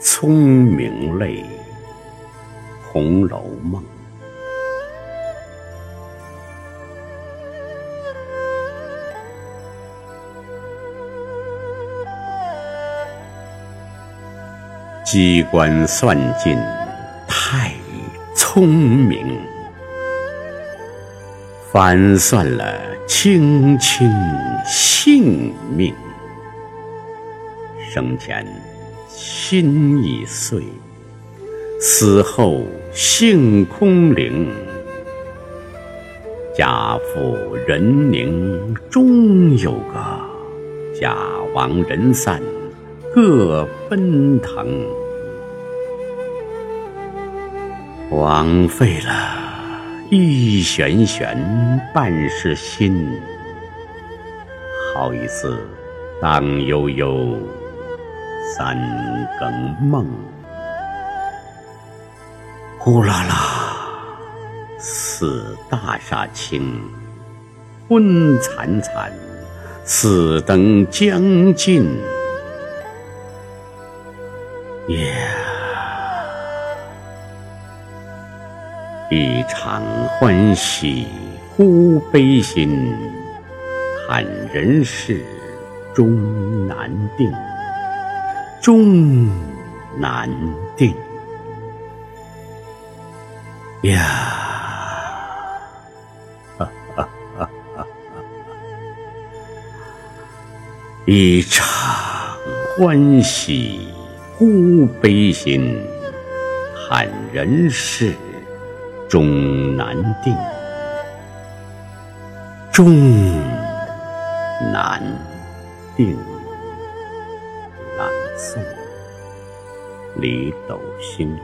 聪明泪，《红楼梦》。机关算尽太聪明，反算了卿卿性命。生前心已碎，死后性空灵。贾府人宁终有个，贾王人散各奔腾。枉费了一弦弦半世心，好一似当悠悠。三更梦，呼啦啦，似大厦倾，昏惨惨，似灯将尽。呀，一场欢喜忽悲心，叹人世终难定。终难定呀！一场欢喜忽悲心，叹人世终难定，终难定。南宋：李斗星。